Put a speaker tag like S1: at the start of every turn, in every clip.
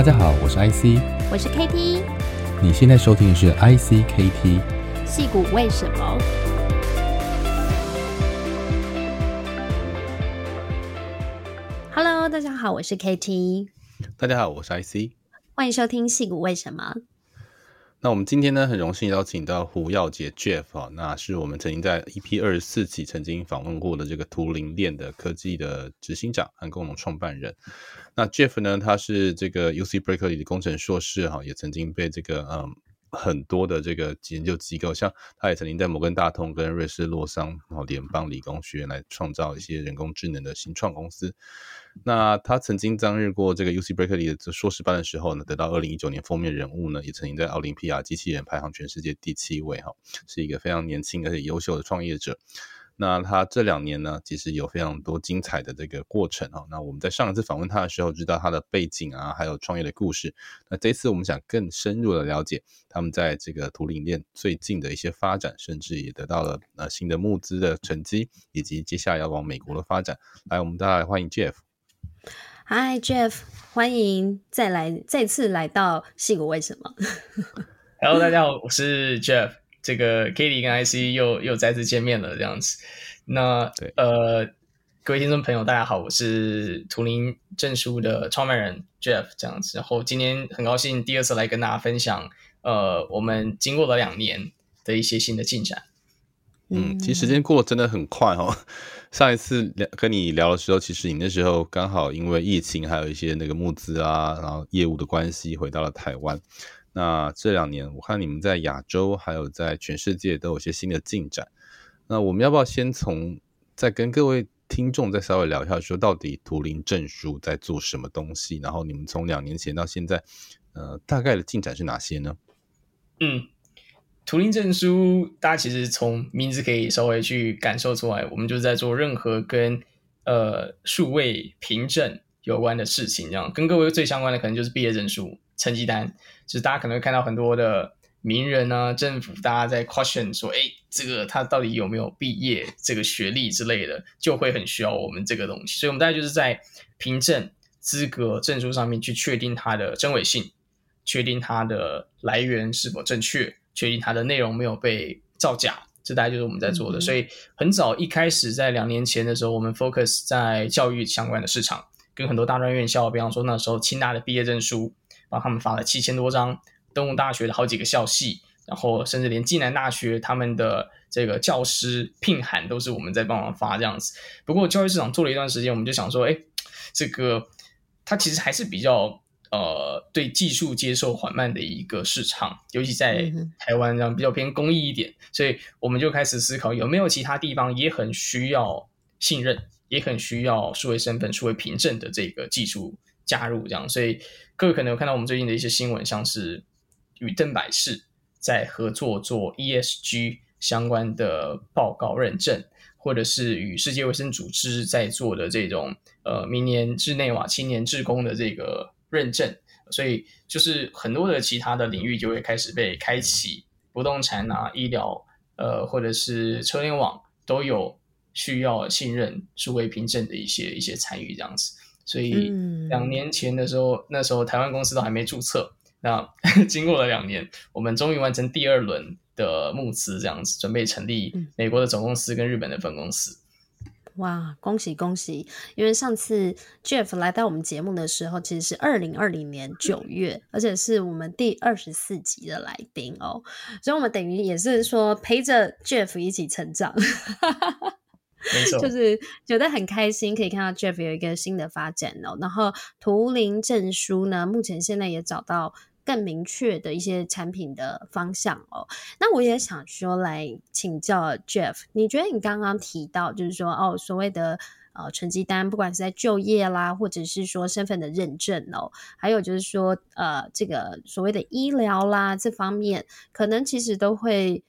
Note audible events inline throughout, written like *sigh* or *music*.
S1: 大家好，我是 IC，
S2: 我是 KT，
S1: 你现在收听的是 ICKT，
S2: 戏骨为什么？Hello，大家好，我是 KT，
S1: 大家好，我是 IC，
S2: 欢迎收听戏骨为什么。
S1: 那我们今天呢，很荣幸邀请到胡耀杰 Jeff 啊，那是我们曾经在 EP 二十四期曾经访问过的这个图灵链的科技的执行长和共同创办人。那 Jeff 呢，他是这个 UC Berkeley 的工程硕士哈，也曾经被这个嗯。很多的这个研究机构，像他也曾经在摩根大通跟瑞士洛桑然后联邦理工学院来创造一些人工智能的新创公司。那他曾经当日过这个 UC Berkeley 的硕士班的时候呢，得到二零一九年封面人物呢，也曾经在奥林匹亚机器人排行全世界第七位哈，是一个非常年轻而且优秀的创业者。那他这两年呢，其实有非常多精彩的这个过程哈。那我们在上一次访问他的时候，知道他的背景啊，还有创业的故事。那这次我们想更深入的了解他们在这个图灵链最近的一些发展，甚至也得到了呃新的募资的成绩，以及接下来要往美国的发展。来，我们大家来欢迎 Jeff。
S2: Hi Jeff，欢迎再来再次来到矽谷为什么
S3: ？Hello，*laughs* 大家好，我是 Jeff。这个 KT 跟 IC 又又再次见面了，这样子。那对呃，各位听众朋友，大家好，我是图灵证书的创办人 Jeff，这样子。然后今天很高兴第二次来跟大家分享，呃，我们经过了两年的一些新的进展。
S1: 嗯，其实时间过得真的很快哦。*laughs* 上一次聊跟你聊的时候，其实你那时候刚好因为疫情，还有一些那个募资啊，然后业务的关系，回到了台湾。那这两年，我看你们在亚洲还有在全世界都有些新的进展。那我们要不要先从再跟各位听众再稍微聊一下，说到底图灵证书在做什么东西？然后你们从两年前到现在，呃，大概的进展是哪些呢？
S3: 嗯，图灵证书，大家其实从名字可以稍微去感受出来，我们就是在做任何跟呃数位凭证有关的事情。这样跟各位最相关的，可能就是毕业证书。成绩单，就是大家可能会看到很多的名人啊、政府，大家在 question 说，*laughs* 哎，这个他到底有没有毕业这个学历之类的，就会很需要我们这个东西。所以，我们大概就是在凭证资格证书上面去确定它的真伪性，确定它的来源是否正确，确定它的内容没有被造假。这大概就是我们在做的。嗯、所以，很早一开始，在两年前的时候，我们 focus 在教育相关的市场，跟很多大专院校，比方说那时候清大的毕业证书。帮他们发了七千多张，东吴大学的好几个校系，然后甚至连暨南大学他们的这个教师聘函都是我们在帮忙发这样子。不过教育市场做了一段时间，我们就想说，哎，这个它其实还是比较呃对技术接受缓慢的一个市场，尤其在台湾这样比较偏公益一点，所以我们就开始思考有没有其他地方也很需要信任，也很需要数位身份、数位凭证的这个技术加入这样，所以。各位可能有看到我们最近的一些新闻，像是与邓百世在合作做 ESG 相关的报告认证，或者是与世界卫生组织在做的这种呃明年日内瓦青年志工的这个认证，所以就是很多的其他的领域就会开始被开启，不动产啊、医疗呃或者是车联网都有需要信任数位凭证的一些一些参与这样子。所以两年前的时候，嗯、那时候台湾公司都还没注册。那 *laughs* 经过了两年，我们终于完成第二轮的募资，这样子准备成立美国的总公司跟日本的分公司。
S2: 哇，恭喜恭喜！因为上次 Jeff 来到我们节目的时候，其实是二零二零年九月，而且是我们第二十四集的来宾哦，所以我们等于也是说陪着 Jeff 一起成长。*laughs*
S3: 没错，
S2: 就是觉得很开心，可以看到 Jeff 有一个新的发展哦。然后图灵证书呢，目前现在也找到更明确的一些产品的方向哦。那我也想说来请教 Jeff，你觉得你刚刚提到就是说哦，所谓的呃成绩单，不管是在就业啦，或者是说身份的认证哦，还有就是说呃这个所谓的医疗啦这方面，可能其实都会。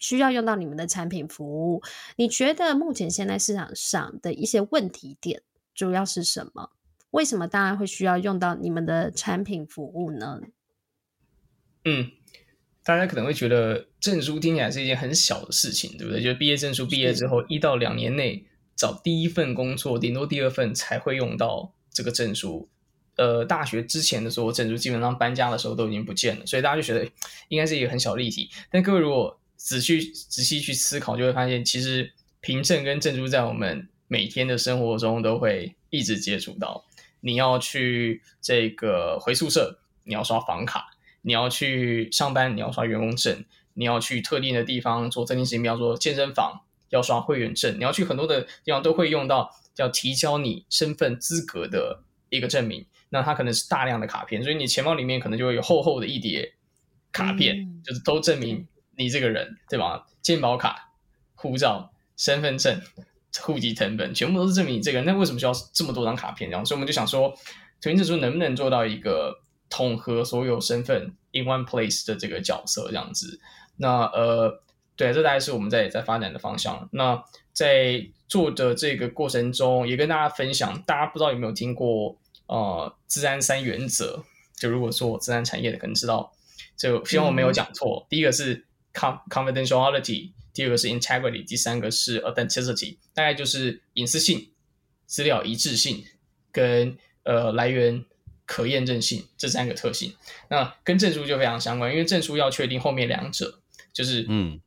S2: 需要用到你们的产品服务，你觉得目前现在市场上的一些问题点主要是什么？为什么大家会需要用到你们的产品服务呢？
S3: 嗯，大家可能会觉得证书听起来是一件很小的事情，对不对？就是毕业证书毕业之后一到两年内找第一份工作，顶多第二份才会用到这个证书。呃大学之前的时候，证书基本上搬家的时候都已经不见了，所以大家就觉得 *laughs* 应该是一个很小的议题。但各位如果仔细仔细去思考，就会发现其实凭证跟证书在我们每天的生活中都会一直接触到。你要去这个回宿舍，你要刷房卡；你要去上班，你要刷员工证；你要去特定的地方做特定事情，比方说健身房，要刷会员证；你要去很多的地方都会用到要提交你身份资格的一个证明。那它可能是大量的卡片，所以你钱包里面可能就会有厚厚的一叠卡片，嗯、就是都证明你这个人，对吧？健保卡、护照、身份证。户籍成本全部都是证明你这个人，那为什么需要这么多张卡片？然后，所以我们就想说，图灵证书能不能做到一个统合所有身份 in one place 的这个角色这样子？那呃，对，这大概是我们在在发展的方向。那在做的这个过程中，也跟大家分享，大家不知道有没有听过呃，自然三原则？就如果做自然产业的，可能知道，就希望我没有讲错。嗯、第一个是 confidentiality。第二个是 integrity，第三个是 authenticity，大概就是隐私性、资料一致性跟呃来源可验证性这三个特性。那跟证书就非常相关，因为证书要确定后面两者就是嗯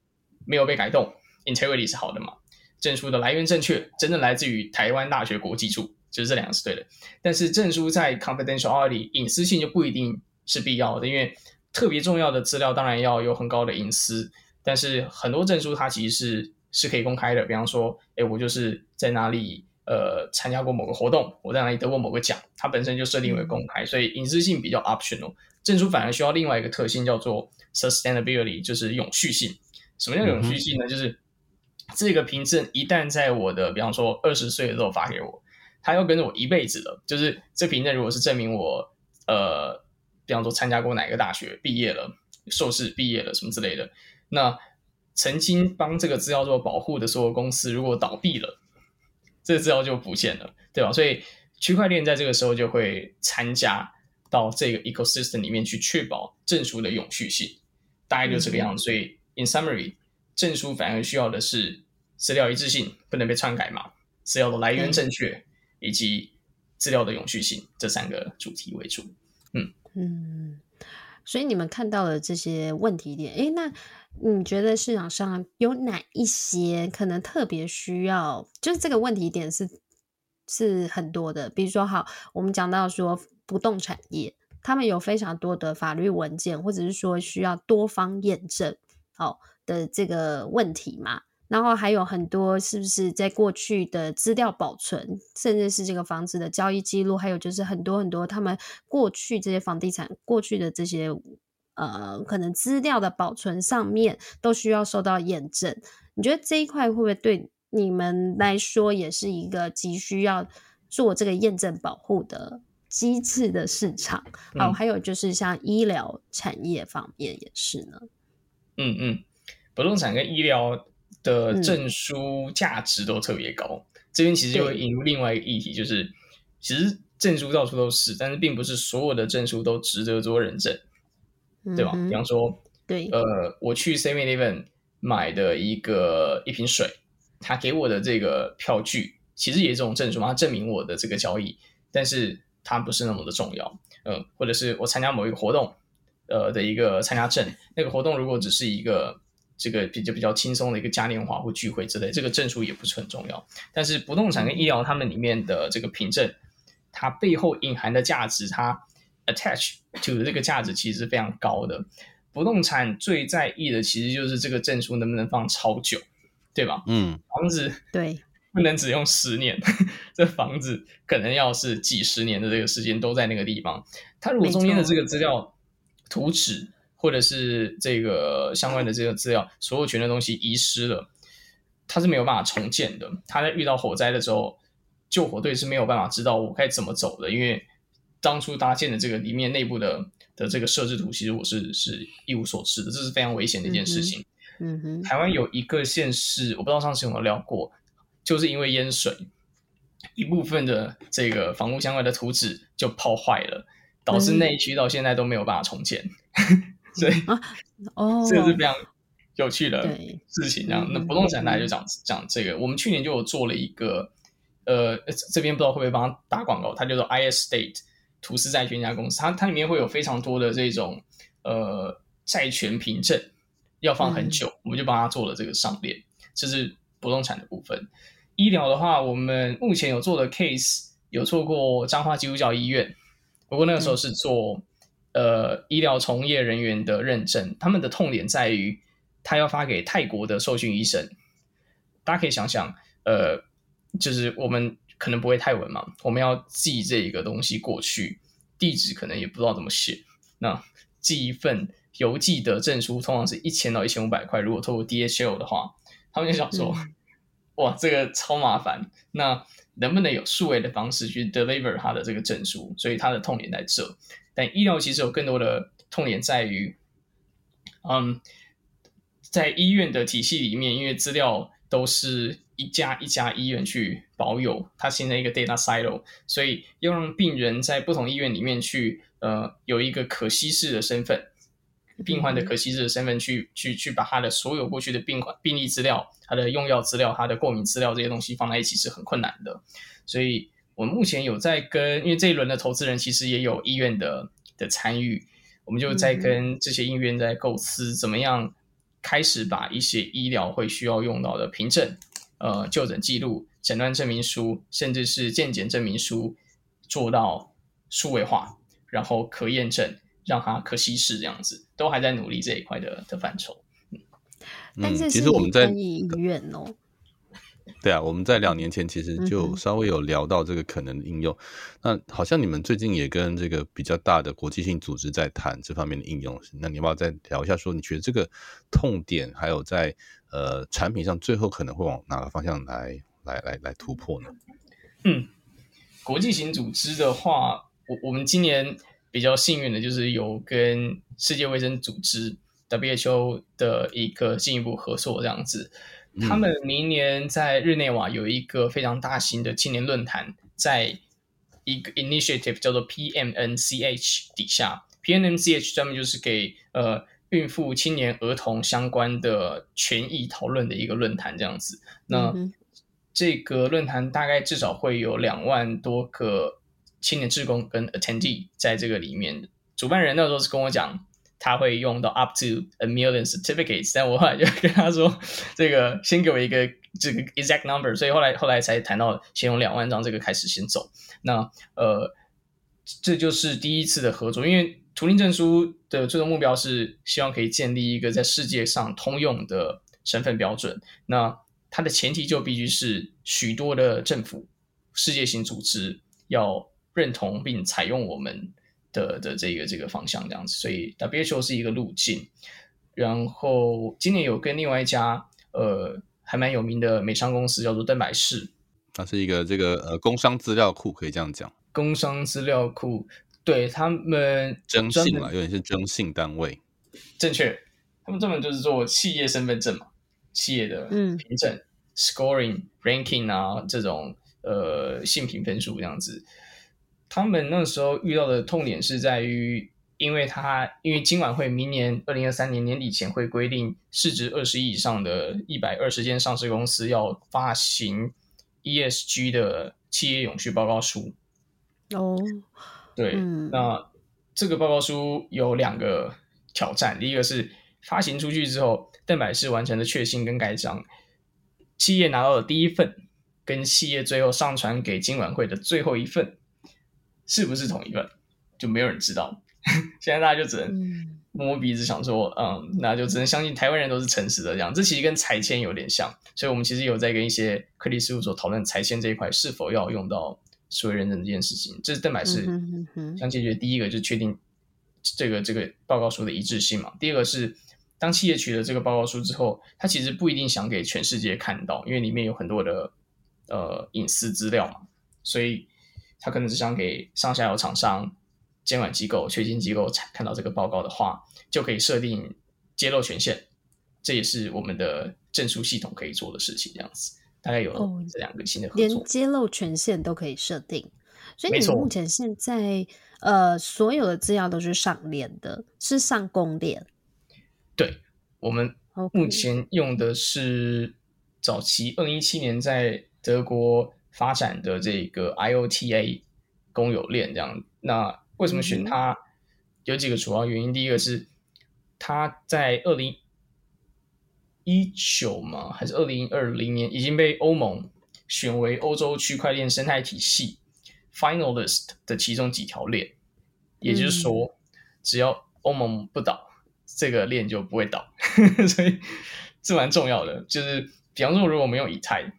S3: 没有被改动、嗯、，integrity 是好的嘛，证书的来源正确，真的来自于台湾大学国际处，就是这两个是对的。但是证书在 confidentiality 隐私性就不一定是必要的，因为特别重要的资料当然要有很高的隐私。但是很多证书它其实是是可以公开的，比方说，哎，我就是在哪里呃参加过某个活动，我在哪里得过某个奖，它本身就设定为公开，所以隐私性比较 optional。证书反而需要另外一个特性叫做 sustainability，就是永续性。什么叫永续性呢？嗯、就是这个凭证一旦在我的比方说二十岁的时候发给我，它要跟着我一辈子的。就是这凭证如果是证明我呃，比方说参加过哪个大学毕业了，硕士毕业了什么之类的。那曾经帮这个资料做保护的所有公司，如果倒闭了，这个资料就不见了，对吧？所以区块链在这个时候就会参加到这个 ecosystem 里面去，确保证书的永续性，大概就这个样子。嗯、所以 in summary，证书反而需要的是资料一致性，不能被篡改嘛，资料的来源正确，嗯、以及资料的永续性这三个主题为主。嗯
S2: 嗯。所以你们看到的这些问题点，诶，那你觉得市场上有哪一些可能特别需要？就是这个问题点是是很多的。比如说，好，我们讲到说不动产业，他们有非常多的法律文件，或者是说需要多方验证，好的这个问题嘛。然后还有很多是不是在过去的资料保存，甚至是这个房子的交易记录，还有就是很多很多他们过去这些房地产过去的这些呃可能资料的保存上面都需要受到验证。你觉得这一块会不会对你们来说也是一个急需要做这个验证保护的机制的市场？好、嗯，还有就是像医疗产业方面也是呢。
S3: 嗯嗯，不动产跟医疗。的证书价值都特别高，嗯、这边其实就会引入另外一个议题，就是其实证书到处都是，但是并不是所有的证书都值得做认证，嗯、对吧？比方说，
S2: 对，
S3: 呃，我去 Seven Eleven 买的一个一瓶水，他给我的这个票据其实也是这种证书嘛，它证明我的这个交易，但是它不是那么的重要，嗯、呃，或者是我参加某一个活动，呃的一个参加证，那个活动如果只是一个。这个比较比较轻松的一个嘉年华或聚会之类，这个证书也不是很重要。但是不动产跟医疗，他们里面的这个凭证，它背后隐含的价值，它 attach to 的这个价值其实是非常高的。不动产最在意的其实就是这个证书能不能放超久，对吧？嗯，房子对不能只用十年，对 *laughs* 这房子可能要是几十年的这个时间都在那个地方。它如果中间的这个资料图纸。或者是这个相关的这个资料，所有权的东西遗失了，它是没有办法重建的。它在遇到火灾的时候，救火队是没有办法知道我该怎么走的，因为当初搭建的这个里面内部的的这个设置图，其实我是是一无所知的，这是非常危险的一件事情。嗯哼，嗯哼，台湾有一个县市，我不知道上次有没有聊过，就是因为淹水，一部分的这个房屋相关的图纸就泡坏了，导致那一区到现在都没有办法重建。嗯所以啊，*laughs* 哦，这个是非常有趣的事情。这样，那不动产大家就讲讲这个。我们去年就有做了一个，呃，这边不知道会不会帮他打广告，它叫做 IS State 图斯债权家公司，它它里面会有非常多的这种呃债权凭证，要放很久，嗯、我们就帮他做了这个上链，这是不动产的部分。医疗的话，我们目前有做的 case 有做过彰化基督教医院，不过那个时候是做、嗯、呃医疗从业人员的认证，他们的痛点在于他要发给泰国的受训医生，大家可以想想，呃，就是我们。可能不会泰文嘛，我们要寄这个东西过去，地址可能也不知道怎么写。那寄一份邮寄的证书，通常是一千到一千五百块。如果透过 DHL 的话，他们就想说，嗯、*laughs* 哇，这个超麻烦。那能不能有数位的方式去 deliver 他的这个证书？所以他的痛点在这。但医疗其实有更多的痛点在于，嗯，在医院的体系里面，因为资料都是。一家一家医院去保有，它形成一个 data silo，所以要让病人在不同医院里面去，呃，有一个可稀释的身份，病患的可稀释的身份去去去把他的所有过去的病患病历资料、他的用药资料、他的过敏资料这些东西放在一起是很困难的。所以我们目前有在跟，因为这一轮的投资人其实也有医院的的参与，我们就在跟这些医院在构思怎么样开始把一些医疗会需要用到的凭证。呃，就诊记录、诊断证明书，甚至是健检证明书，做到数位化，然后可验证，让它可稀释，这样子都还在努力这一块的的范畴。
S2: 嗯，但是其实我们在医院哦，
S1: 对啊，我们在两年前其实就稍微有聊到这个可能的应用。嗯、那好像你们最近也跟这个比较大的国际性组织在谈这方面的应用，那你要不要再聊一下？说你觉得这个痛点还有在？呃，产品上最后可能会往哪个方向来来来来突破呢？
S3: 嗯，国际型组织的话，我我们今年比较幸运的就是有跟世界卫生组织 WHO 的一个进一步合作这样子。他们明年在日内瓦有一个非常大型的青年论坛，在一个 initiative 叫做 PMNCH 底下，PMNCH 专门就是给呃。孕妇、青年、儿童相关的权益讨论的一个论坛，这样子。那这个论坛大概至少会有两万多个青年志工跟 attendee 在这个里面。主办人那时候是跟我讲，他会用到 up to a million certificates，但我后来就跟他说，*laughs* 这个先给我一个这个 exact number，所以后来后来才谈到先用两万张这个开始先走。那呃，这就是第一次的合作，因为。图灵证书的最终目标是希望可以建立一个在世界上通用的身份标准。那它的前提就必须是许多的政府、世界性组织要认同并采用我们的的这个这个方向这样子。所以 WHO 是一个路径。然后今年有跟另外一家呃还蛮有名的美商公司叫做登百氏，
S1: 它是一个这个呃工商资料库，可以这样讲。
S3: 工商资料库。对他们
S1: 征信嘛，有点是征信单位。
S3: 正确，他们专门就是做企业身份证嘛，企业的凭证、嗯、scoring、ranking 啊这种呃信评分数这样子。他们那时候遇到的痛点是在于，因为他因为金管会明年二零二三年年底前会规定，市值二十亿以上的一百二十间上市公司要发行 ESG 的企业永续报告书。
S2: 哦。
S3: 对，嗯、那这个报告书有两个挑战。第一个是发行出去之后，邓百氏完成了确信跟盖章，企业拿到的第一份，跟企业最后上传给金管会的最后一份，是不是同一个，就没有人知道。*laughs* 现在大家就只能摸摸鼻子想说，嗯，那就只能相信台湾人都是诚实的这样。这其实跟拆迁有点像，所以我们其实有在跟一些科技事务所讨论拆迁这一块是否要用到。数位认证这件事情，这是邓百是想解决第一个，就是确定这个这个报告书的一致性嘛。第二个是，当企业取得这个报告书之后，他其实不一定想给全世界看到，因为里面有很多的呃隐私资料嘛，所以他可能只想给上下游厂商、监管机构、确信机构看到这个报告的话，就可以设定揭露权限。这也是我们的证书系统可以做的事情，这样子。大概有这两个新的合作，
S2: 哦，连揭露权限都可以设定，所以你目前现在呃所有的资料都是上链的，是上公链。
S3: 对，我们目前用的是早期二零一七年在德国发展的这个 IOTA 公有链这样那为什么选它？有几个主要原因。第一个是它在二零一九嘛，还是二零二零年已经被欧盟选为欧洲区块链生态体系 finalist 的其中几条链。也就是说，只要欧盟不倒，这个链就不会倒。*laughs* 所以这蛮重要的。就是比方说，如果我们用以太。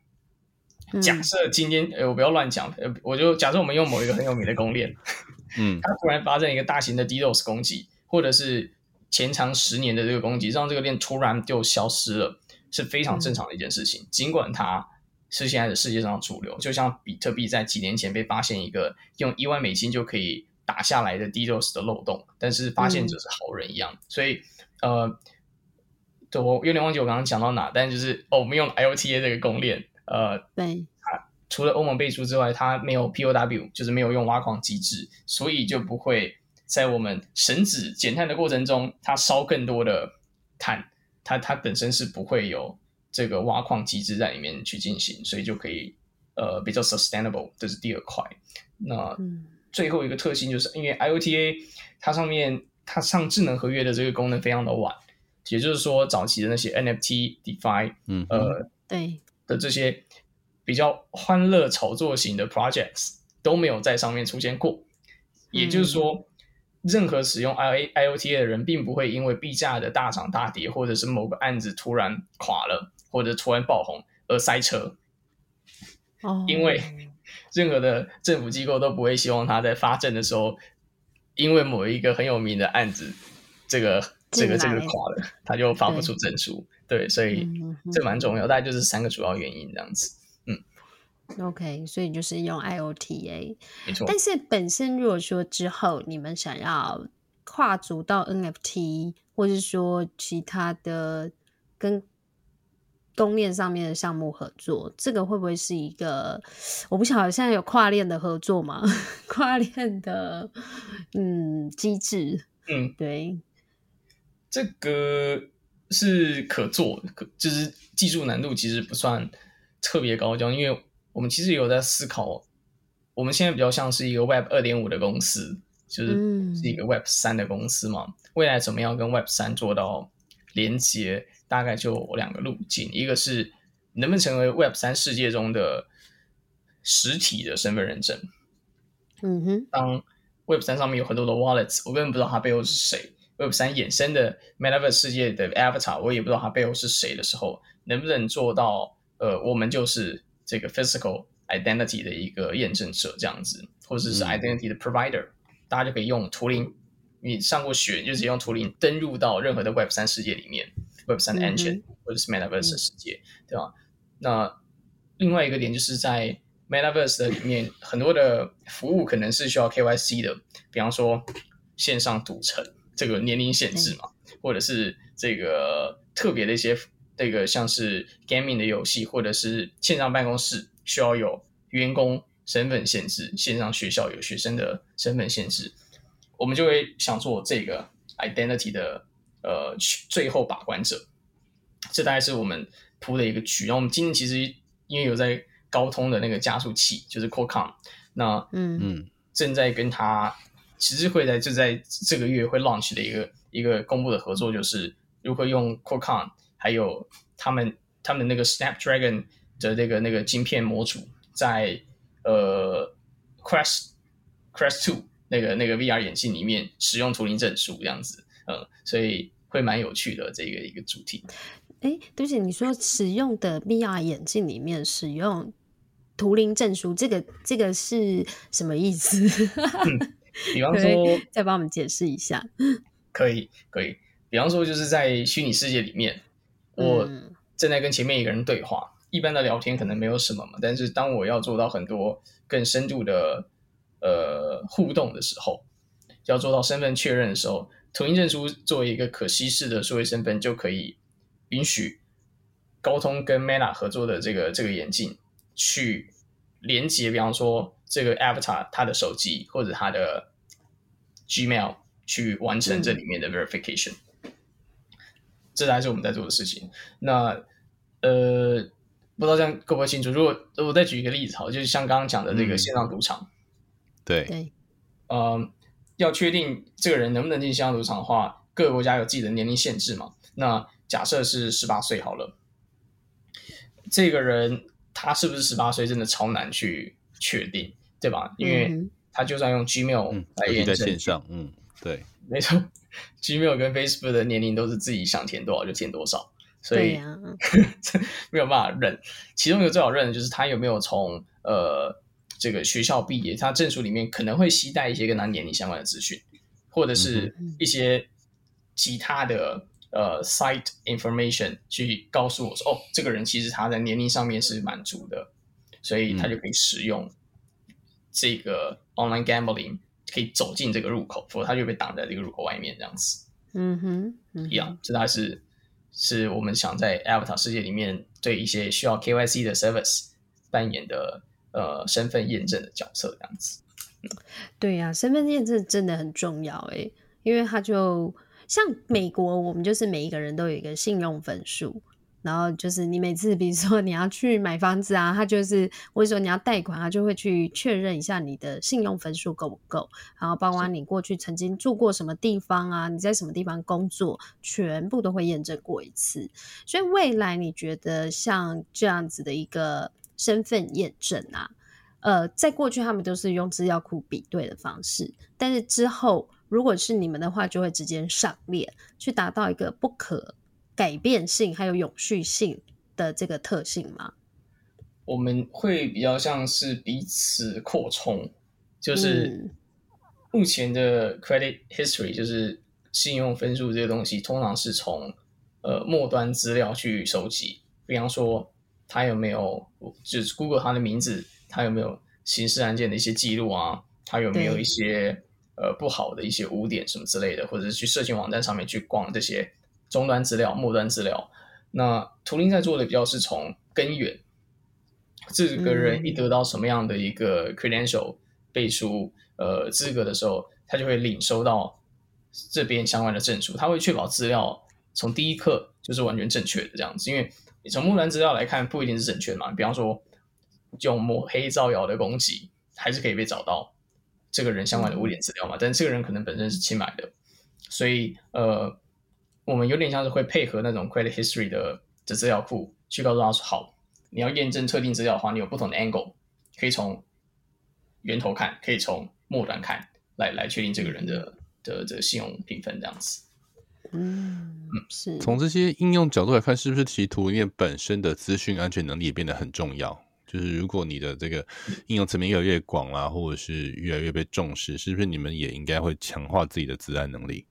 S3: 假设今天，呃，我不要乱讲，呃，我就假设我们用某一个很有名的公链，*laughs* 嗯，它突然发生一个大型的 DDoS 攻击，或者是前长十年的这个攻击，让这个链突然就消失了，是非常正常的一件事情。嗯、尽管它是现在的世界上的主流，就像比特币在几年前被发现一个用一万美金就可以打下来的 DDoS 的漏洞，但是发现者是好人一样。嗯、所以，呃，对，我有点忘记我刚刚讲到哪，但就是哦，我们用 IOTA 这个公链。呃，
S2: 对，
S3: 它除了欧盟背书之外，它没有 POW，就是没有用挖矿机制，所以就不会在我们省子减碳的过程中，它烧更多的碳，它它本身是不会有这个挖矿机制在里面去进行，所以就可以呃比较 sustainable，这是第二块。那最后一个特性就是因为 IOTA 它上面它上智能合约的这个功能非常的晚，也就是说早期的那些 NFT、DeFi，嗯，呃，
S2: 对。
S3: 的这些比较欢乐炒作型的 projects 都没有在上面出现过，也就是说，任何使用 I I O T A 的人，并不会因为币价的大涨大跌，或者是某个案子突然垮了，或者突然爆红而塞车。
S2: 哦，
S3: 因为任何的政府机构都不会希望他在发证的时候，因为某一个很有名的案子，这个这个这个垮了，他就发不出证书。对，所以这蛮重要，大概就是三个主要原因这样子。嗯
S2: ，OK，所以就是用 IOTA，
S3: 没错。
S2: 但是本身如果说之后你们想要跨足到 NFT，或是说其他的跟公链上面的项目合作，这个会不会是一个？我不晓得现在有跨链的合作吗？*laughs* 跨链的嗯机制，
S3: 嗯，
S2: 对，
S3: 这个。是可做的，可就是技术难度其实不算特别高，就，因为我们其实有在思考，我们现在比较像是一个 Web 二点五的公司，就是是一个 Web 三的公司嘛。未来怎么样跟 Web 三做到连接，大概就两个路径，一个是能不能成为 Web 三世界中的实体的身份认证。
S2: 嗯哼，
S3: 当 Web 三上面有很多的 Wallets，我根本不知道它背后是谁。Web 三衍生的 Metaverse 世界的 Avatar，我也不知道它背后是谁的时候，能不能做到？呃，我们就是这个 Physical Identity 的一个验证者这样子，或者是 Identity 的 Provider，、嗯、大家就可以用图灵，你上过学，就直接用图灵登入到任何的 Web 三世界里面，Web 三的 Engine、嗯、或者是 Metaverse 的世界，嗯、对吧？那另外一个点就是在 Metaverse 的里面，很多的服务可能是需要 KYC 的，比方说线上赌城。这个年龄限制嘛，或者是这个特别的一些这个像是 gaming 的游戏，或者是线上办公室需要有员工身份限制，线上学校有学生的身份限制，我们就会想做这个 identity 的呃最后把关者。这大概是我们铺的一个局。然后我们今天其实因为有在高通的那个加速器，就是 Qualcomm，那嗯嗯正在跟他。其实会在就在这个月会 launch 的一个一个公布的合作，就是如何用 Qualcomm 还有他们他们那个 Snapdragon 的那个那个晶片模组，在呃 Quest Quest Two 那个那个 VR 眼镜里面使用图灵证书这样子，嗯，所以会蛮有趣的这个一个主题。
S2: 哎，对不起，你说使用的 VR 眼镜里面使用图灵证书，这个这个是什么意思？*laughs* 嗯 *laughs*
S3: 比方说，
S2: 再帮我们解释一下。
S3: 可以，可以。比方说，就是在虚拟世界里面，我正在跟前面一个人对话，一般的聊天可能没有什么嘛。但是，当我要做到很多更深度的呃互动的时候，要做到身份确认的时候，统一证书作为一个可稀释的数位身份，就可以允许高通跟 Meta 合作的这个这个眼镜去连接，比方说。这个 avatar 他的手机或者他的 Gmail 去完成这里面的 verification，嗯、这才是我们在做的事情。那呃，不知道这样够不够清楚？如果我再举一个例子，好，就是像刚刚讲的这个线上赌场，
S1: 对、嗯，
S3: 呃，要确定这个人能不能进线上赌场的话，各个国家有自己的年龄限制嘛。那假设是十八岁好了，这个人他是不是十八岁，真的超难去确定，对吧？因为他就算用 Gmail 来验证，
S1: 在线上，嗯，对，
S3: 没错，Gmail 跟 Facebook 的年龄都是自己想填多少就填多少，所以、啊、*laughs* 没有办法认。其中一个最好认的就是他有没有从呃这个学校毕业，他证书里面可能会携带一些跟他年龄相关的资讯，或者是一些其他的。呃，site information 去告诉我说，哦，这个人其实他在年龄上面是满足的，所以他就可以使用这个 online gambling 可以走进这个入口，否则它就被挡在这个入口外面这样子。
S2: 嗯哼，嗯哼
S3: 一样，这还是是我们想在 Avatar 世界里面对一些需要 KYC 的 service 扮演的呃身份验证的角色这样子。嗯、
S2: 对呀、啊，身份验证真的很重要诶，因为它就。像美国，我们就是每一个人都有一个信用分数，然后就是你每次，比如说你要去买房子啊，他就是或者说你要贷款，他就会去确认一下你的信用分数够不够，然后包括你过去曾经住过什么地方啊，你在什么地方工作，全部都会验证过一次。所以未来你觉得像这样子的一个身份验证啊，呃，在过去他们都是用资料库比对的方式，但是之后。如果是你们的话，就会直接上链，去达到一个不可改变性还有永续性的这个特性吗？
S3: 我们会比较像是彼此扩充，就是目前的 credit history，就是信用分数这个东西，通常是从呃末端资料去收集，比方说他有没有就是 Google 他的名字，他有没有刑事案件的一些记录啊，他有没有一些。呃，不好的一些污点什么之类的，或者是去社群网站上面去逛这些终端资料、末端资料。那图灵在做的比较是从根源，这个人一得到什么样的一个 credential 背书呃资格的时候，他就会领收到这边相关的证书，他会确保资料从第一刻就是完全正确的这样子。因为你从末端资料来看，不一定是正确嘛。比方说，用抹黑造谣的攻击，还是可以被找到。这个人相关的污点资料嘛，但这个人可能本身是清白的，所以呃，我们有点像是会配合那种 credit history 的的资料库，去告诉他说：好，你要验证特定资料的话，你有不同的 angle，可以从源头看，可以从末端看，来来确定这个人的的这个信用评分这样子。
S2: 嗯，是。
S1: 从这些应用角度来看，是不是其实图里面本身的资讯安全能力也变得很重要？就是如果你的这个应用层面越来越广啦，或者是越来越被重视，是不是你们也应该会强化自己的自安能力？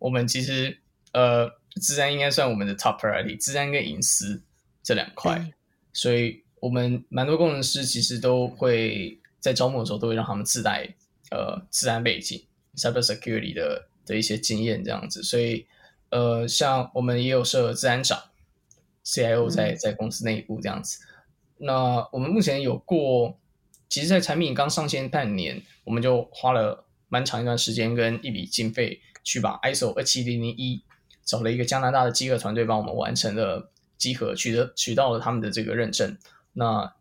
S3: 我们其实呃，资安应该算我们的 top priority，资安跟隐私这两块，嗯、所以我们蛮多工程师其实都会在招募的时候都会让他们自带呃资安背景，cyber security 的的一些经验这样子，所以呃，像我们也有设资安长，CIO 在在公司内部这样子。嗯那我们目前有过，其实，在产品刚上线半年，我们就花了蛮长一段时间跟一笔经费，去把 ISO 二七零零一找了一个加拿大的饥饿团队帮我们完成了集合，取得取到了他们的这个认证。那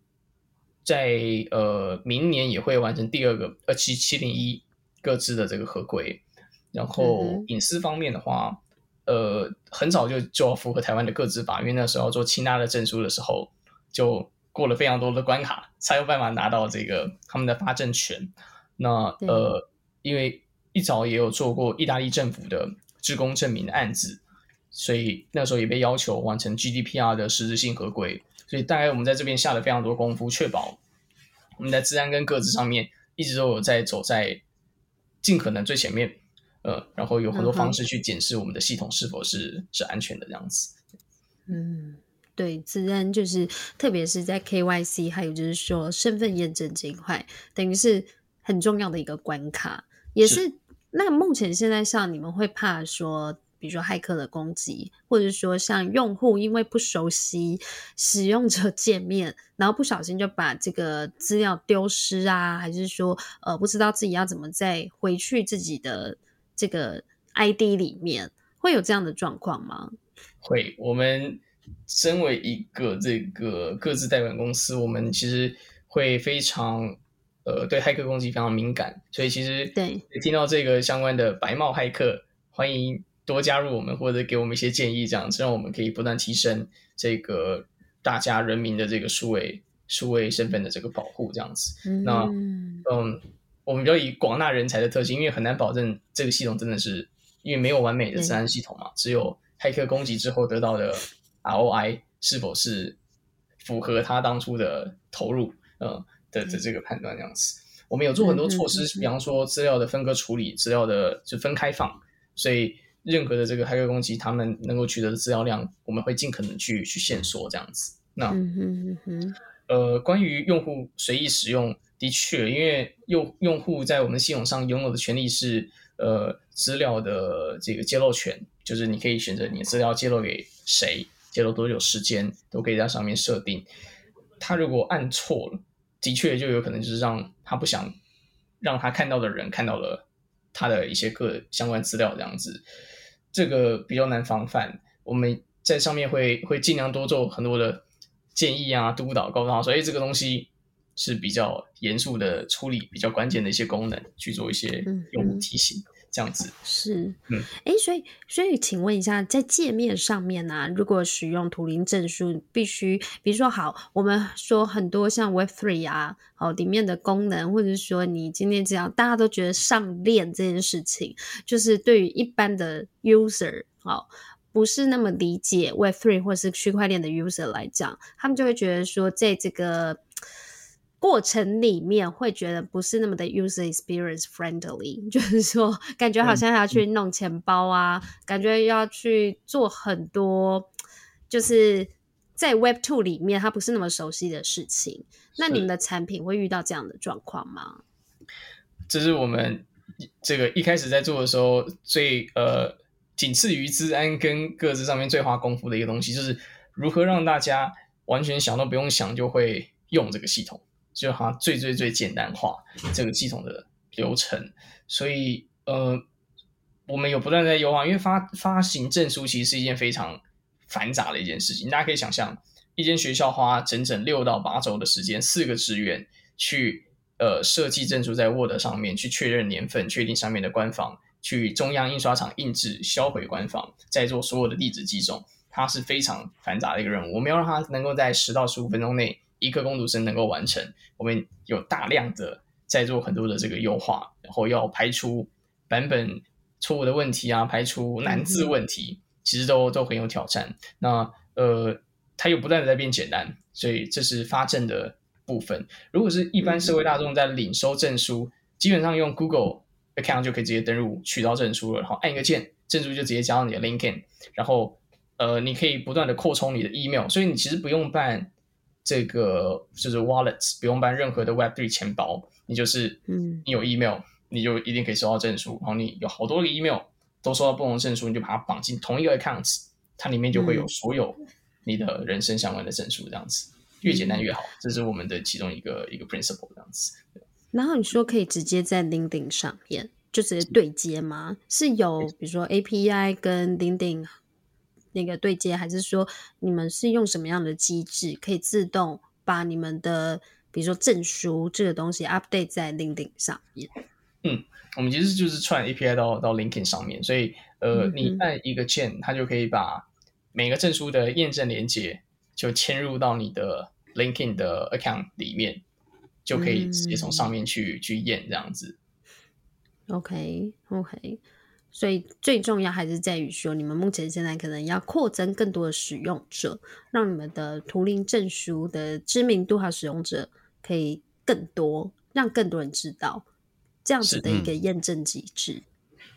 S3: 在呃明年也会完成第二个二七七零一各自的这个合规。然后隐私方面的话，呃，很早就就要符合台湾的各自法，因为那时候做清大的证书的时候就。过了非常多的关卡，才有办法拿到这个他们的发证权。那呃，因为一早也有做过意大利政府的志工证明的案子，所以那时候也被要求完成 GDPR 的实质性合规。所以大概我们在这边下了非常多功夫，确保我们在资安跟各自上面一直都有在走在尽可能最前面。呃，然后有很多方式去检视我们的系统是否是是安全的这样子。
S2: 嗯。对，资安就是，特别是在 KYC，还有就是说身份验证这一块，等于是很重要的一个关卡，也是。那目前现在像你们会怕说，比如说骇客的攻击，或者说像用户因为不熟悉使用者界面，然后不小心就把这个资料丢失啊，还是说呃不知道自己要怎么再回去自己的这个 ID 里面，会有这样的状况吗？
S3: 会，我们。身为一个这个各自代管公司，我们其实会非常呃对骇客攻击非常敏感，所以其实
S2: 对。
S3: 听到这个相关的白帽骇客，欢迎多加入我们或者给我们一些建议，这样子让我们可以不断提升这个大家人民的这个数位数位身份的这个保护，这样子。嗯。那嗯，我们比较以广纳人才的特性，因为很难保证这个系统真的是因为没有完美的治安系统嘛，只有骇客攻击之后得到的 ROI 是否是符合他当初的投入，呃的的这个判断这样子。我们有做很多措施，比方说资料的分割处理，资料的就分开放，所以任何的这个黑客攻击，他们能够取得的资料量，我们会尽可能去去限缩这样子。那呃，关于用户随意使用，的确，因为用用户在我们系统上拥有的权利是呃资料的这个揭露权，就是你可以选择你的资料揭露给谁。揭露多久时间都可以在上面设定。他如果按错了，的确就有可能就是让他不想让他看到的人看到了他的一些个相关资料这样子，这个比较难防范。我们在上面会会尽量多做很多的建议啊、督导，告诉他说：“哎，这个东西是比较严肃的处理，比较关键的一些功能，去做一些用户提醒。”这样子
S2: 是，嗯，哎，所以，所以，请问一下，在界面上面呢、啊，如果使用图灵证书，必须，比如说，好，我们说很多像 Web Three 啊，好，里面的功能，或者是说你今天这样，大家都觉得上链这件事情，就是对于一般的 user，好，不是那么理解 Web Three 或是区块链的 user 来讲，他们就会觉得说，在这个。过程里面会觉得不是那么的 user experience friendly，*laughs* 就是说感觉好像要去弄钱包啊，嗯、感觉要去做很多，就是在 Web Two 里面它不是那么熟悉的事情。那你们的产品会遇到这样的状况吗？
S3: 这是我们这个一开始在做的时候最呃仅次于资安跟各自上面最花功夫的一个东西，就是如何让大家完全想都不用想就会用这个系统。就好像最最最简单化这个系统的流程，所以呃，我们有不断在优化。因为发发行证书其实是一件非常繁杂的一件事情，大家可以想象，一间学校花整整六到八周的时间，四个职员去呃设计证书在 Word 上面，去确认年份，确定上面的官方，去中央印刷厂印制，销毁官方，再做所有的地址寄送，它是非常繁杂的一个任务。我们要让它能够在十到十五分钟内。一个工读生能够完成，我们有大量的在做很多的这个优化，然后要排除版本错误的问题啊，排除难字问题，其实都都很有挑战。那呃，它又不断的在变简单，所以这是发证的部分。如果是一般社会大众在领收证书，基本上用 Google account 就可以直接登录取到证书了，然后按一个键，证书就直接加到你的 LinkedIn，然后呃，你可以不断的扩充你的 email，所以你其实不用办。这个就是 wallets，不用办任何的 Web3 钱包，你就是，嗯，你有 email，你就一定可以收到证书。然后你有好多个 email 都收到不同的证书，你就把它绑进同一个 account，它里面就会有所有你的人生相关的证书，这样子越简单越好。这是我们的其中一个一个 principle，这样子。
S2: 然后你说可以直接在 LinkedIn 上面就直接对接吗？是有比如说 API 跟 LinkedIn。那个对接，还是说你们是用什么样的机制，可以自动把你们的，比如说证书这个东西 update 在 LinkedIn 上面？
S3: 嗯，我们其实就是串 API 到到 LinkedIn 上面，所以呃，嗯、你按一个键，它就可以把每个证书的验证连接就嵌入到你的 LinkedIn 的 account 里面，就可以直接从上面去、嗯、去验这样子。
S2: OK OK。所以最重要还是在于说，你们目前现在可能要扩增更多的使用者，让你们的图灵证书的知名度和使用者可以更多，让更多人知道这样子的一个验证机制。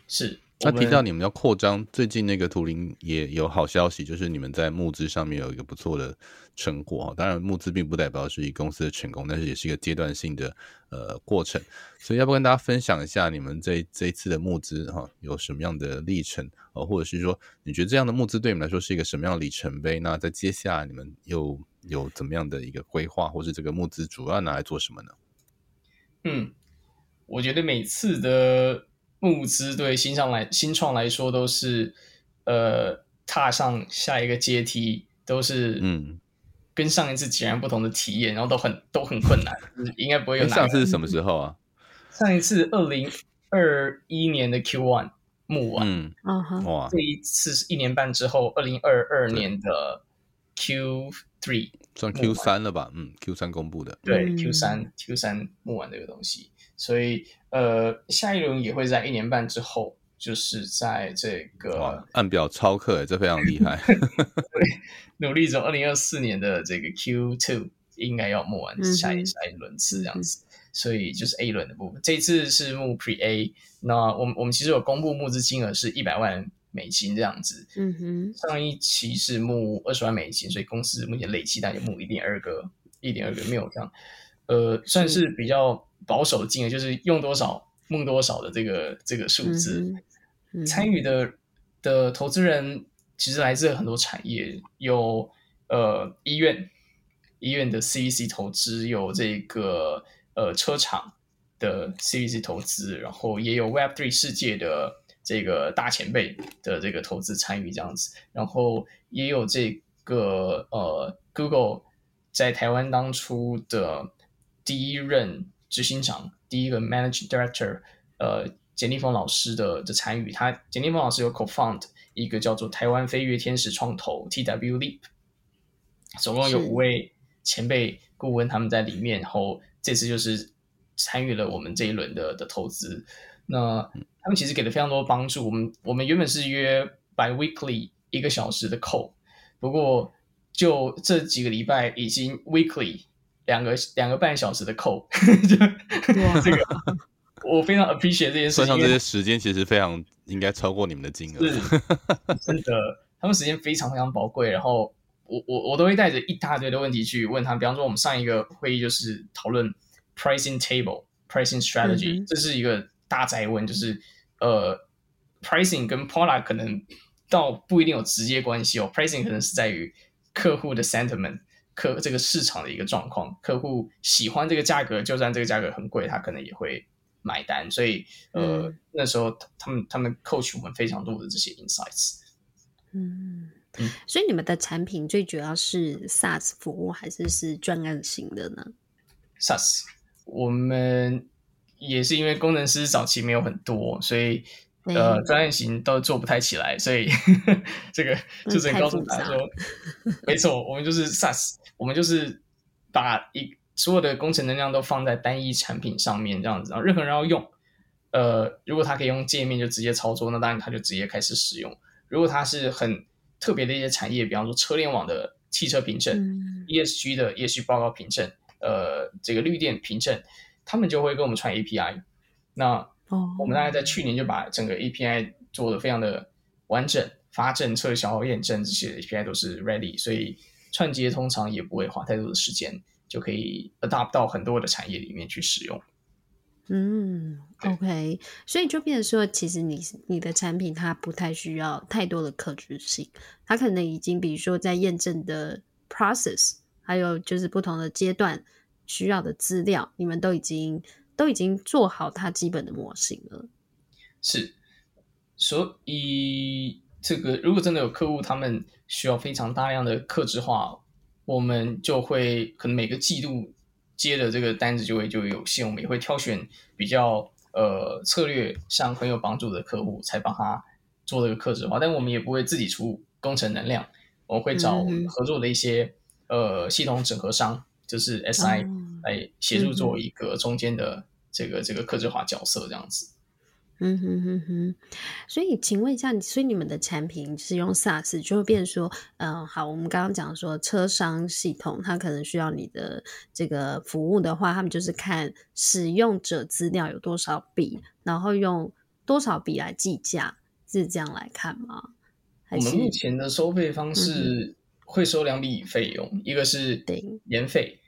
S3: 是。是
S1: 那提到你们要扩张，最近那个图灵也有好消息，就是你们在募资上面有一个不错的成果。当然，募资并不代表是一个公司的成功，但是也是一个阶段性的呃过程。所以，要不跟大家分享一下你们这这一次的募资哈，有什么样的历程哦，或者是说你觉得这样的募资对你们来说是一个什么样的里程碑？那在接下来你们又有怎么样的一个规划，或是这个募资主要拿来做什么呢？
S3: 嗯，我觉得每次的。募资对新上来新创来说都是，呃，踏上下一个阶梯，都是嗯跟上一次截然不同的体验，然后都很都很困难，应该不会有。
S1: 上次是什么时候啊？*laughs*
S3: 上一次二零二一年的 Q one 募完，
S1: 嗯，哇，
S3: 这一次是一年半之后，二零二二年的 Q three
S1: 算 Q 三了吧？嗯，Q 三公布的，
S3: 对，Q 三 Q 三募完这个东西，所以呃，下一轮也会在一年半之后。就是在这个
S1: 按表操课，这非常厉害。*laughs*
S3: 对，努力走二零二四年的这个 Q two 应该要募完下一下一轮次这样子，嗯、所以就是 A 轮的部分。这次是募 Pre A，那我们我们其实有公布募资金额是一百万美金这样子。嗯哼，上一期是募二十万美金，所以公司目前累计大概募一点二个一点二个 mil 这样，呃，算是比较保守的金额，就是用多少梦多少的这个这个数字。嗯参与的的投资人其实来自很多产业，有呃医院，医院的 CVC 投资，有这个呃车厂的 CVC 投资，然后也有 Web Three 世界的这个大前辈的这个投资参与这样子，然后也有这个呃 Google 在台湾当初的第一任执行长，第一个 Managing Director，呃。简立峰老师的的参与，他简立峰老师有 co-found 一个叫做台湾飞跃天使创投 TW Leap，总共有五位前辈顾问他们在里面，然后这次就是参与了我们这一轮的的投资。那他们其实给了非常多帮助。我们我们原本是约 bi-weekly 一个小时的 call，不过就这几个礼拜已经 weekly 两个两个半小时的 call，*laughs* 就这个。我非常 appreciate 这件事情。
S1: 算上这些时间，其实非常应该超过你们的金额。
S3: 是，真的，他们时间非常非常宝贵。然后我我我都会带着一大堆的问题去问他。比方说，我们上一个会议就是讨论 pricing table、pricing strategy，嗯、这是一个大哉问，就是呃，pricing 跟 product 可能倒不一定有直接关系哦。pricing 可能是在于客户的 sentiment，客这个市场的一个状况，客户喜欢这个价格，就算这个价格很贵，他可能也会。买单，所以呃，嗯、那时候他们他们 coach 我们非常多的这些 insights。
S2: 嗯，嗯，所以你们的产品最主要是 SaaS 服务还是是专案型的呢
S3: ？SaaS，我们也是因为工程师早期没有很多，所以、嗯、呃，专案型都做不太起来，所以呵 *laughs* 呵这个就只能告诉大家说，没错，我们就是 SaaS，我们就是把一。所有的工程能量都放在单一产品上面，这样子，然后任何人要用，呃，如果他可以用界面就直接操作，那当然他就直接开始使用。如果他是很特别的一些产业，比方说车联网的汽车凭证、嗯、ESG 的 ESG 报告凭证，呃，这个绿电凭证，他们就会跟我们传 API。那我们大概在去年就把整个 API 做的非常的完整，发证、撤销、验证这些 API 都是 ready，所以串接通常也不会花太多的时间。就可以 adopt 到很多的产业里面去使用。
S2: 嗯，OK，所以就变成说，其实你你的产品它不太需要太多的可执性，它可能已经比如说在验证的 process，还有就是不同的阶段需要的资料，你们都已经都已经做好它基本的模型了。
S3: 是，所以这个如果真的有客户，他们需要非常大量的客制化。我们就会可能每个季度接的这个单子就会就有限，我们也会挑选比较呃策略上很有帮助的客户，才帮他做这个客制化。但我们也不会自己出工程能量，我们会找合作的一些、嗯、呃系统整合商，就是 SI 来协助做一个中间的这个、嗯、这个客制化角色这样子。
S2: 嗯哼哼哼，所以请问一下，所以你们的产品是用 SaaS，就会变说，嗯、呃，好，我们刚刚讲说车商系统，它可能需要你的这个服务的话，他们就是看使用者资料有多少笔，然后用多少笔来计价，是这样来看吗？
S3: 我们目前的收费方式会收两笔费用，嗯、一个是年费，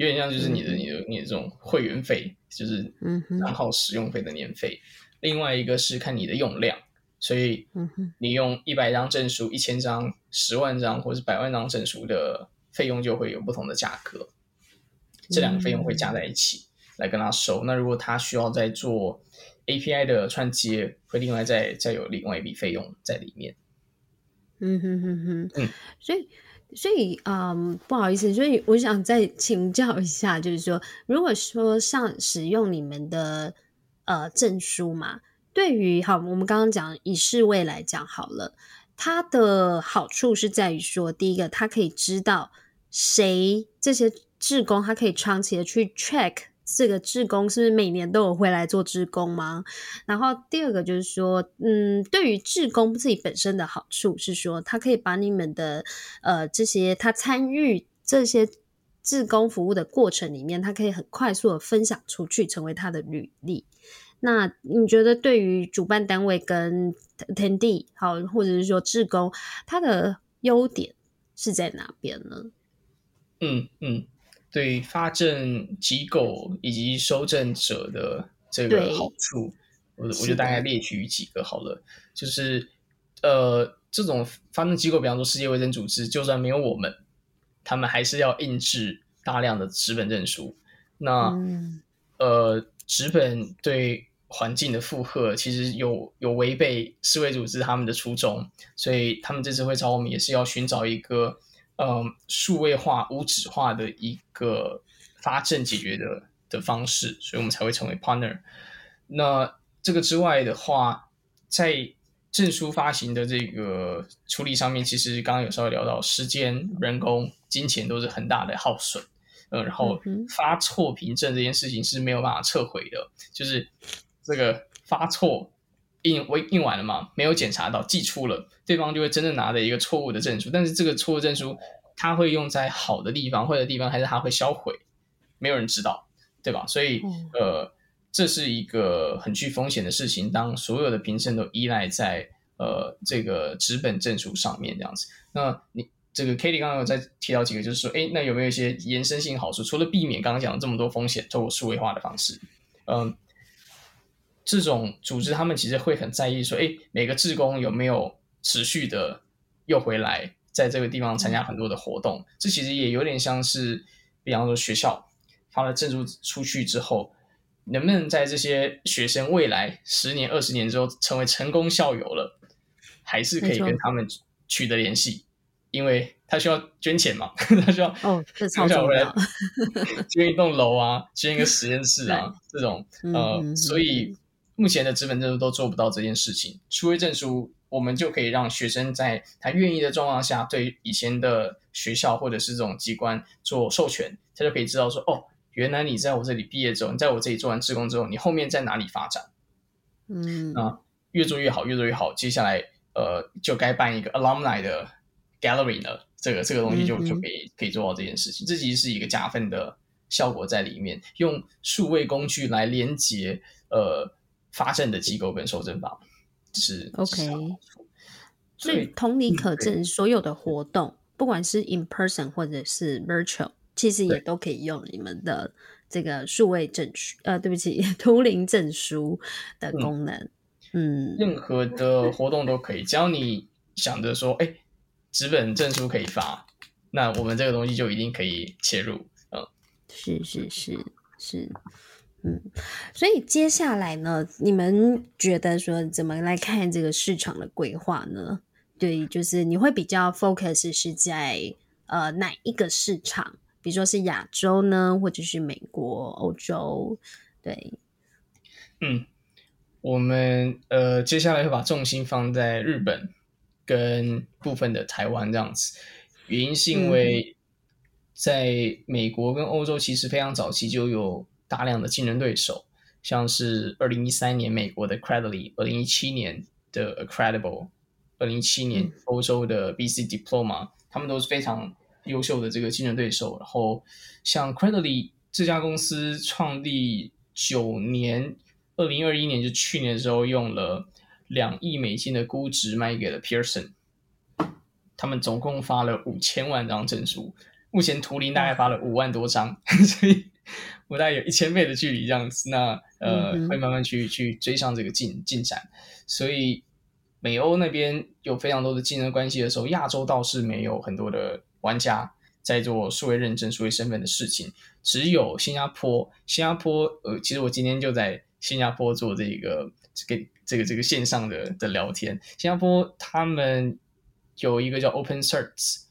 S3: 有点像就是你的、嗯、你的你的这种会员费，就是账号使用费的年费。另外一个是看你的用量，所以你用一百张证书、一千张、十万张或者是百万张证书的费用就会有不同的价格，这两个费用会加在一起来跟他收。那如果他需要再做 API 的串接，会另外再再有另外一笔费用在里面。
S2: 嗯哼哼哼，嗯，所以所以，嗯，不好意思，所以我想再请教一下，就是说，如果说像使用你们的呃证书嘛，对于好，我们刚刚讲以世卫来讲好了，它的好处是在于说，第一个，它可以知道谁这些志工，他可以长期的去 check。这个志工是不是每年都有回来做志工吗？然后第二个就是说，嗯，对于志工自己本身的好处是说，他可以把你们的呃这些他参与这些志工服务的过程里面，他可以很快速的分享出去，成为他的履历。那你觉得对于主办单位跟天地好，或者是说志工，他的优点是在哪边呢？
S3: 嗯嗯。对发证机构以及收证者的这个好处，我我就大概列举几个好了。就是呃，这种发证机构，比方说世界卫生组织，就算没有我们，他们还是要印制大量的纸本证书。那、嗯、呃，纸本对环境的负荷其实有有违背世卫组织他们的初衷，所以他们这次会找我们，也是要寻找一个。嗯，数位化、无纸化的一个发证解决的的方式，所以我们才会成为 partner。那这个之外的话，在证书发行的这个处理上面，其实刚刚有稍微聊到，时间、人工、金钱都是很大的耗损。嗯，然后发错凭证这件事情是没有办法撤回的，就是这个发错。印我印完了嘛？没有检查到，寄出了，对方就会真正拿着一个错误的证书。但是这个错误证书，他会用在好的地方，坏的地方还是他会销毁，没有人知道，对吧？所以，呃，这是一个很具风险的事情。当所有的凭证都依赖在呃这个纸本证书上面这样子，那你这个 Katie 刚刚有在提到几个，就是说，哎，那有没有一些延伸性好处？除了避免刚刚讲的这么多风险，透过数位化的方式，嗯、呃。这种组织，他们其实会很在意说，哎，每个志工有没有持续的又回来，在这个地方参加很多的活动。这其实也有点像是，比方说学校发了证书出去之后，能不能在这些学生未来十年、二十年之后成为成功校友了，还是可以跟他们取得联系，因为他需要捐钱嘛，*laughs* 他需要
S2: 哦，这超重要，
S3: 捐一栋楼啊，*laughs* 捐一个实验室啊，*laughs* 这种呃，嗯、所以。目前的纸本证书都做不到这件事情，数位证书我们就可以让学生在他愿意的状况下，对以前的学校或者是这种机关做授权，他就可以知道说，哦，原来你在我这里毕业之后，你在我这里做完志工之后，你后面在哪里发展？嗯，啊，越做越好，越做越好。接下来，呃，就该办一个 alumni 的 gallery 了，这个这个东西就就可以可以做到这件事情。这其实是一个加分的效果在里面，用数位工具来连接，呃。发证的机构跟收证方是
S2: OK，所以同理可证，所有的活动，嗯、不管是 in person 或者是 virtual，其实也都可以用你们的这个数位证书，呃，对不起，图灵证书的功能。嗯，嗯
S3: 任何的活动都可以，只要你想着说，哎，纸本证书可以发，那我们这个东西就一定可以切入。嗯，
S2: 是是是是。嗯，所以接下来呢，你们觉得说怎么来看这个市场的规划呢？对，就是你会比较 focus 是在呃哪一个市场？比如说是亚洲呢，或者是美国、欧洲？对，
S3: 嗯，我们呃接下来会把重心放在日本跟部分的台湾这样子，原因是因为在美国跟欧洲其实非常早期就有。大量的竞争对手，像是二零一三年美国的 Credly，二零一七年的 Accredible，二零一七年欧洲的 BC Diploma，他们都是非常优秀的这个竞争对手。然后像 Credly 这家公司创立九年，二零二一年就去年的时候，用了两亿美金的估值卖给了 Pearson，他们总共发了五千万张证书，目前图灵大概发了五万多张，*laughs* 所以。我大概有一千倍的距离这样子，那呃会慢慢去去追上这个进进展，所以美欧那边有非常多的竞争关系的时候，亚洲倒是没有很多的玩家在做数位认证、数位身份的事情，只有新加坡。新加坡呃，其实我今天就在新加坡做这个这个这个这个线上的的聊天。新加坡他们有一个叫 Open Certs，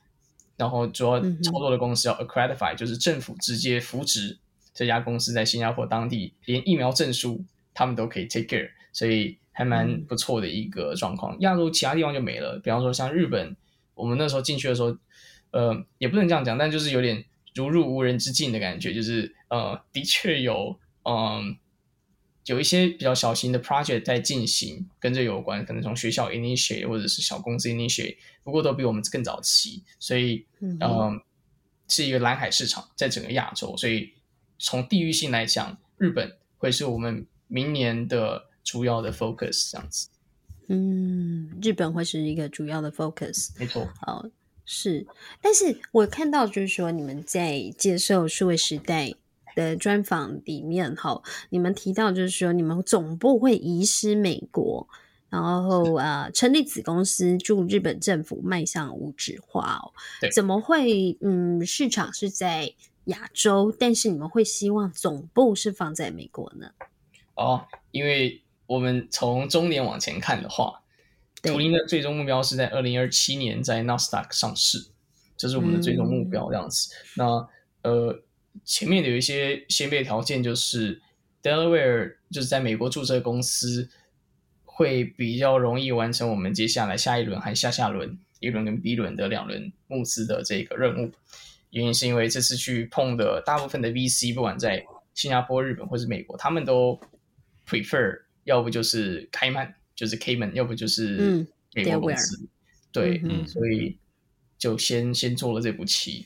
S3: 然后主要操作的公司叫 Accreditify，就是政府直接扶植这家公司在新加坡当地，连疫苗证书他们都可以 take care，所以还蛮不错的一个状况。亚洲其他地方就没了，比方说像日本，我们那时候进去的时候，呃，也不能这样讲，但就是有点如入无人之境的感觉，就是呃，的确有嗯。呃有一些比较小型的 project 在进行，跟这有关，可能从学校 initiate 或者是小公司 initiate，不过都比我们更早期，所以嗯、呃，是一个蓝海市场，在整个亚洲，所以从地域性来讲，日本会是我们明年的主要的 focus 这样子。
S2: 嗯，日本会是一个主要的 focus，
S3: 没错。
S2: 好，是，但是我看到就是说你们在接受数位时代。的专访里面哈，你们提到就是说，你们总部会移师美国，然后呃，成立子公司助日本政府迈向无纸化哦。怎么会？嗯，市场是在亚洲，但是你们会希望总部是放在美国呢？
S3: 哦，因为我们从中年往前看的话，图灵的最终目标是在二零二七年在纳斯达克上市，这是我们的最终目标。这样子，嗯、那呃。前面有一些先备条件，就是 Delaware 就是在美国注册公司会比较容易完成我们接下来下一轮还下下轮一轮跟 B 轮的两轮募资的这个任务。原因是因为这次去碰的大部分的 VC，不管在新加坡、日本或是美国，他们都 prefer 要不就是开曼，就是 Cayman，要不就是美国公司。嗯、对，嗯、所以就先先做了这步棋。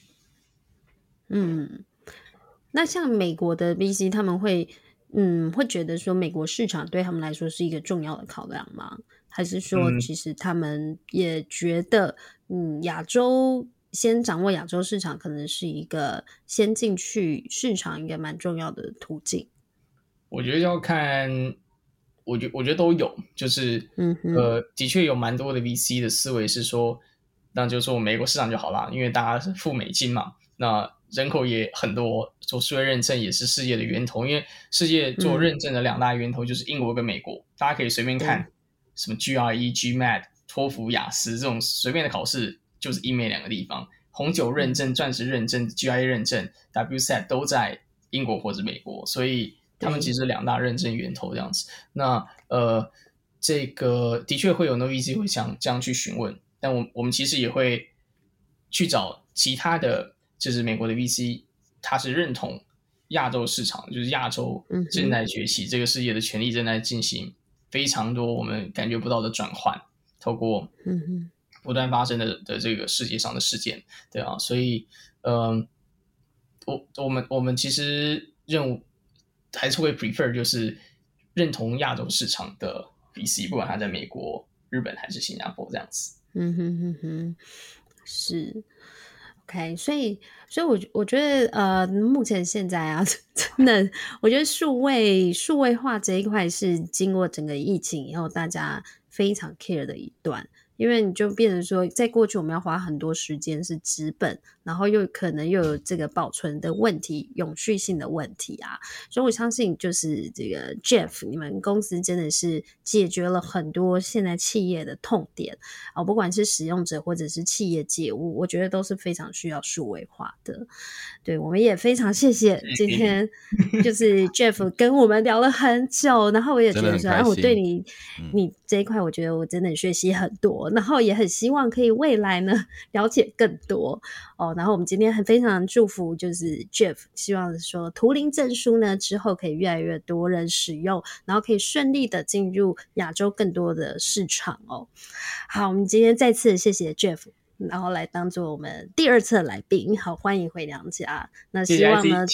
S2: 嗯。那像美国的 VC，他们会嗯会觉得说美国市场对他们来说是一个重要的考量吗？还是说其实他们也觉得嗯亚洲先掌握亚洲市场，可能是一个先进去市场一个蛮重要的途径？
S3: 我觉得要看，我觉我觉得都有，就是嗯哼呃的确有蛮多的 VC 的思维是说，那就说美国市场就好啦，因为大家是付美金嘛，那。人口也很多，做数位认证也是世界的源头。因为世界做认证的两大源头就是英国跟美国，嗯、大家可以随便看什么 GRE、GMAT、托福、雅思这种随便的考试，就是英美两个地方。红酒认证、钻石认证、GIA 认证、WSET 都在英国或者美国，所以他们其实两大认证源头这样子。那呃，这个的确会有 no VC 会想这样去询问，但我我们其实也会去找其他的。就是美国的 VC，他是认同亚洲市场，就是亚洲正在崛起，这个世界的权力正在进行非常多我们感觉不到的转换，透过不断发生的的这个世界上的事件，对啊，所以嗯，我我们我们其实任务还是会 prefer 就是认同亚洲市场的 VC，不管他在美国、日本还是新加坡这样子。
S2: 嗯哼哼哼，是。OK，所以，所以我我觉得，呃，目前现在啊，*laughs* 真的，我觉得数位数位化这一块是经过整个疫情以后，大家非常 care 的一段。因为你就变成说，在过去我们要花很多时间是纸本，然后又可能又有这个保存的问题、永续性的问题啊，所以我相信就是这个 Jeff，你们公司真的是解决了很多现在企业的痛点啊，不管是使用者或者是企业界务，我觉得都是非常需要数位化的。对，我们也非常谢谢今天 *laughs* 就是 Jeff 跟我们聊了很久，然后我也觉得说，啊，我对你你这一块，我觉得我真的学习很多。然后也很希望可以未来呢 *laughs* 了解更多哦。然后我们今天很非常祝福，就是 Jeff，希望说图灵证书呢之后可以越来越多人使用，然后可以顺利的进入亚洲更多的市场哦。好，我们今天再次谢谢 Jeff，然后来当做我们第二次来宾，好，欢迎回娘家。那希望呢，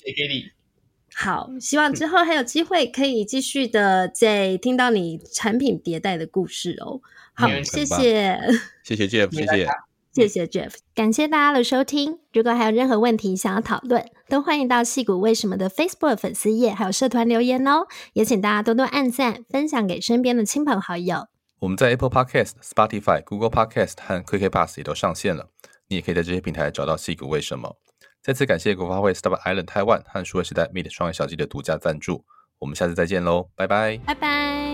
S2: 好，希望之后还有机会可以继续的再听到你产品迭代的故事哦。好，谢谢，*laughs*
S1: 谢谢 Jeff，谢谢，
S2: 谢谢 Jeff，感谢大家的收听。如果还有任何问题想要讨论，都欢迎到矽谷为什么的 Facebook 粉丝页还有社团留言哦。也请大家多多按赞，分享给身边的亲朋好友。
S1: 我们在 Apple Podcast、Spotify、Google Podcast 和 KKBOX 也都上线了，你也可以在这些平台找到矽谷为什么。再次感谢国发会 Star Island Taiwan 和数位时代 Meet 创业小记的独家赞助。我们下次再见喽，拜拜，
S2: 拜拜。